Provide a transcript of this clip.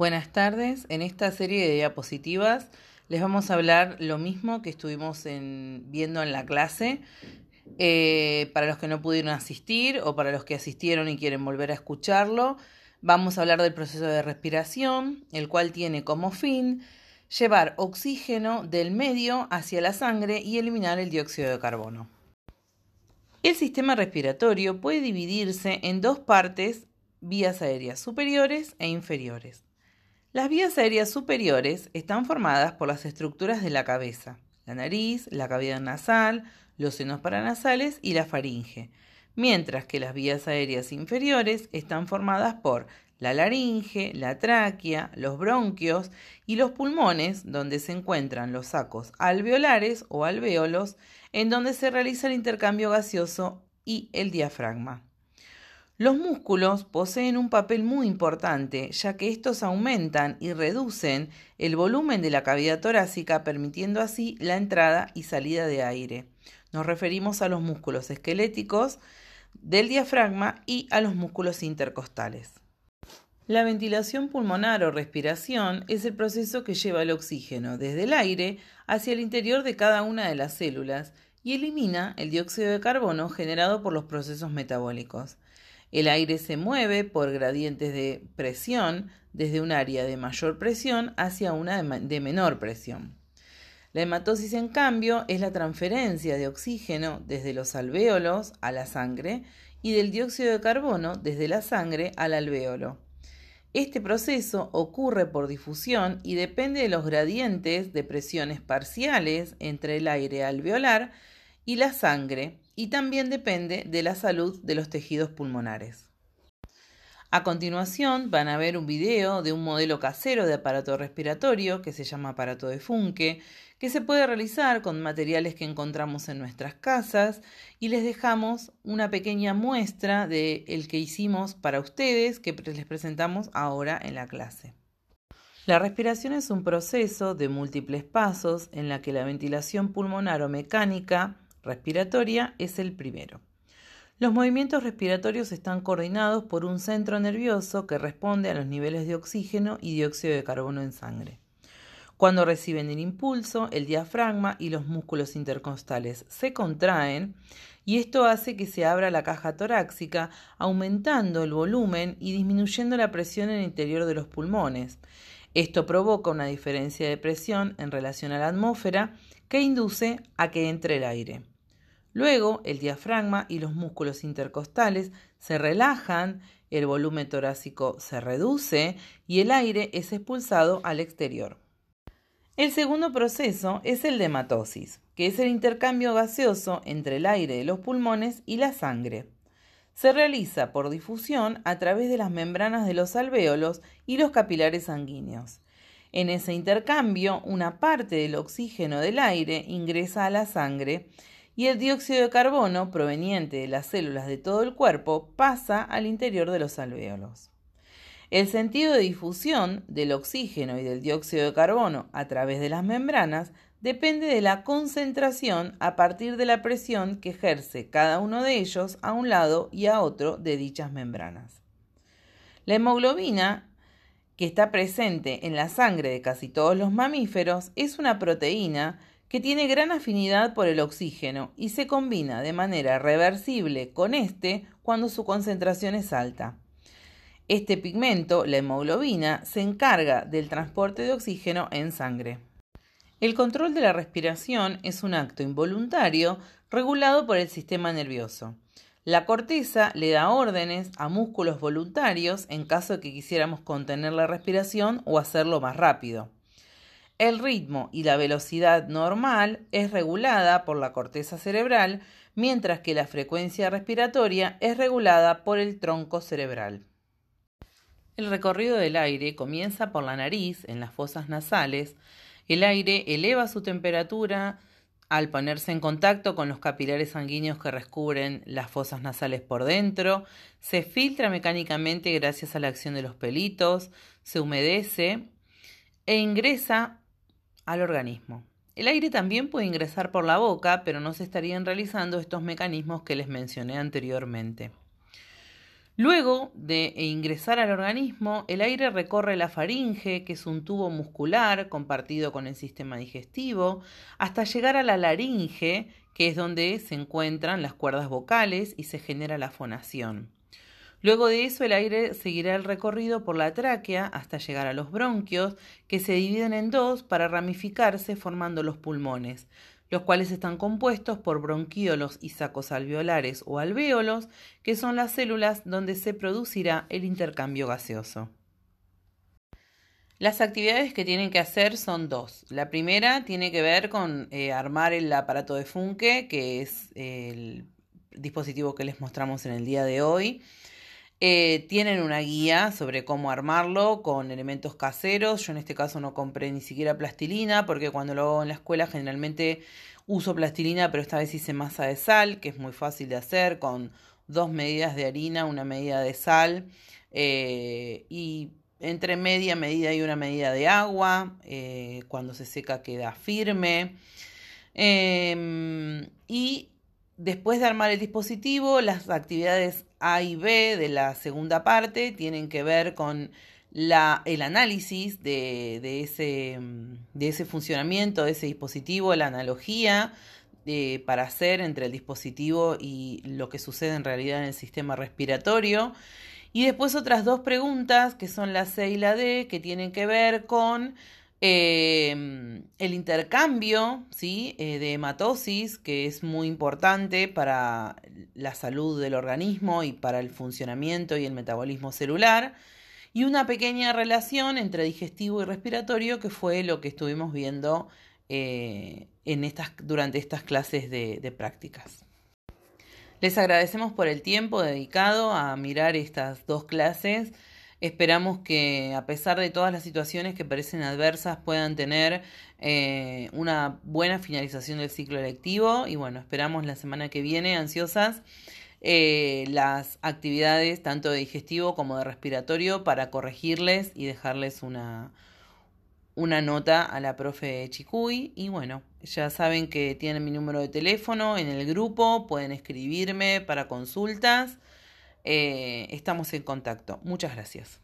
Buenas tardes. En esta serie de diapositivas les vamos a hablar lo mismo que estuvimos viendo en la clase. Eh, para los que no pudieron asistir o para los que asistieron y quieren volver a escucharlo, vamos a hablar del proceso de respiración, el cual tiene como fin llevar oxígeno del medio hacia la sangre y eliminar el dióxido de carbono. El sistema respiratorio puede dividirse en dos partes, vías aéreas superiores e inferiores. Las vías aéreas superiores están formadas por las estructuras de la cabeza, la nariz, la cavidad nasal, los senos paranasales y la faringe, mientras que las vías aéreas inferiores están formadas por la laringe, la tráquea, los bronquios y los pulmones, donde se encuentran los sacos alveolares o alvéolos, en donde se realiza el intercambio gaseoso y el diafragma. Los músculos poseen un papel muy importante, ya que estos aumentan y reducen el volumen de la cavidad torácica, permitiendo así la entrada y salida de aire. Nos referimos a los músculos esqueléticos del diafragma y a los músculos intercostales. La ventilación pulmonar o respiración es el proceso que lleva el oxígeno desde el aire hacia el interior de cada una de las células y elimina el dióxido de carbono generado por los procesos metabólicos. El aire se mueve por gradientes de presión desde un área de mayor presión hacia una de menor presión. La hematosis, en cambio, es la transferencia de oxígeno desde los alvéolos a la sangre y del dióxido de carbono desde la sangre al alvéolo. Este proceso ocurre por difusión y depende de los gradientes de presiones parciales entre el aire alveolar y la sangre y también depende de la salud de los tejidos pulmonares. A continuación van a ver un video de un modelo casero de aparato respiratorio que se llama aparato de Funke, que se puede realizar con materiales que encontramos en nuestras casas y les dejamos una pequeña muestra de el que hicimos para ustedes que les presentamos ahora en la clase. La respiración es un proceso de múltiples pasos en la que la ventilación pulmonar o mecánica respiratoria es el primero. Los movimientos respiratorios están coordinados por un centro nervioso que responde a los niveles de oxígeno y dióxido de carbono en sangre. Cuando reciben el impulso, el diafragma y los músculos intercostales se contraen y esto hace que se abra la caja torácica, aumentando el volumen y disminuyendo la presión en el interior de los pulmones. Esto provoca una diferencia de presión en relación a la atmósfera que induce a que entre el aire. Luego, el diafragma y los músculos intercostales se relajan, el volumen torácico se reduce y el aire es expulsado al exterior. El segundo proceso es el de hematosis, que es el intercambio gaseoso entre el aire de los pulmones y la sangre. Se realiza por difusión a través de las membranas de los alvéolos y los capilares sanguíneos. En ese intercambio, una parte del oxígeno del aire ingresa a la sangre y el dióxido de carbono proveniente de las células de todo el cuerpo pasa al interior de los alvéolos. El sentido de difusión del oxígeno y del dióxido de carbono a través de las membranas depende de la concentración a partir de la presión que ejerce cada uno de ellos a un lado y a otro de dichas membranas. La hemoglobina, que está presente en la sangre de casi todos los mamíferos, es una proteína que tiene gran afinidad por el oxígeno y se combina de manera reversible con este cuando su concentración es alta. Este pigmento, la hemoglobina, se encarga del transporte de oxígeno en sangre. El control de la respiración es un acto involuntario regulado por el sistema nervioso. La corteza le da órdenes a músculos voluntarios en caso de que quisiéramos contener la respiración o hacerlo más rápido. El ritmo y la velocidad normal es regulada por la corteza cerebral, mientras que la frecuencia respiratoria es regulada por el tronco cerebral. El recorrido del aire comienza por la nariz, en las fosas nasales. El aire eleva su temperatura al ponerse en contacto con los capilares sanguíneos que recubren las fosas nasales por dentro, se filtra mecánicamente gracias a la acción de los pelitos, se humedece e ingresa al organismo. El aire también puede ingresar por la boca, pero no se estarían realizando estos mecanismos que les mencioné anteriormente. Luego de ingresar al organismo, el aire recorre la faringe, que es un tubo muscular compartido con el sistema digestivo, hasta llegar a la laringe, que es donde se encuentran las cuerdas vocales y se genera la fonación. Luego de eso el aire seguirá el recorrido por la tráquea hasta llegar a los bronquios, que se dividen en dos para ramificarse formando los pulmones, los cuales están compuestos por bronquiolos y sacos alveolares o alvéolos, que son las células donde se producirá el intercambio gaseoso. Las actividades que tienen que hacer son dos. La primera tiene que ver con eh, armar el aparato de Funke, que es el dispositivo que les mostramos en el día de hoy. Eh, tienen una guía sobre cómo armarlo con elementos caseros. Yo en este caso no compré ni siquiera plastilina porque cuando lo hago en la escuela generalmente uso plastilina, pero esta vez hice masa de sal, que es muy fácil de hacer con dos medidas de harina, una medida de sal eh, y entre media medida y una medida de agua. Eh, cuando se seca queda firme. Em, y después de armar el dispositivo, las actividades a y B de la segunda parte tienen que ver con el análisis de, ese, de ese funcionamiento de ese dispositivo, la analogía eh, para hacer entre el dispositivo y lo que sucede en realidad en el sistema respiratorio. Y después otras dos preguntas, que son la C y la D, que tienen que ver con Em, el intercambio ¿sí? Eh, de hematosis, que es muy importante para la salud del organismo y para el funcionamiento y el metabolismo celular. Y una pequeña relación entre digestivo y respiratorio, que fue lo que estuvimos viendo eh, en estas, durante estas clases de prácticas. Les agradecemos por el tiempo dedicado a mirar estas dos clases. Esperamos que a pesar de todas las situaciones que parecen adversas puedan tener eh, una buena finalización del ciclo electivo y bueno, esperamos la semana que viene ansiosas eh, las actividades tanto de digestivo como de respiratorio para corregirles y dejarles una, una nota a la profe Chicuy y bueno, ya saben que tienen mi número de teléfono en el grupo, pueden escribirme para consultas. Eh, estamos en contacto. Muchas gracias.